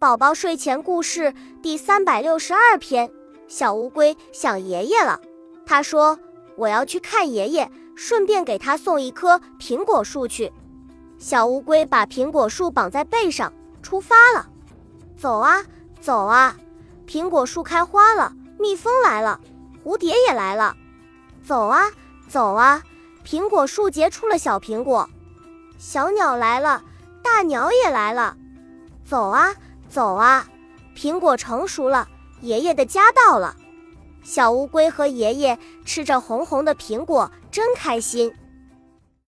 宝宝睡前故事第三百六十二篇：小乌龟想爷爷了。他说：“我要去看爷爷，顺便给他送一棵苹果树去。”小乌龟把苹果树绑在背上，出发了。走啊走啊，苹果树开花了，蜜蜂来了，蝴蝶也来了。走啊走啊，苹果树结出了小苹果，小鸟来了，大鸟也来了。走啊。走啊，苹果成熟了，爷爷的家到了。小乌龟和爷爷吃着红红的苹果，真开心。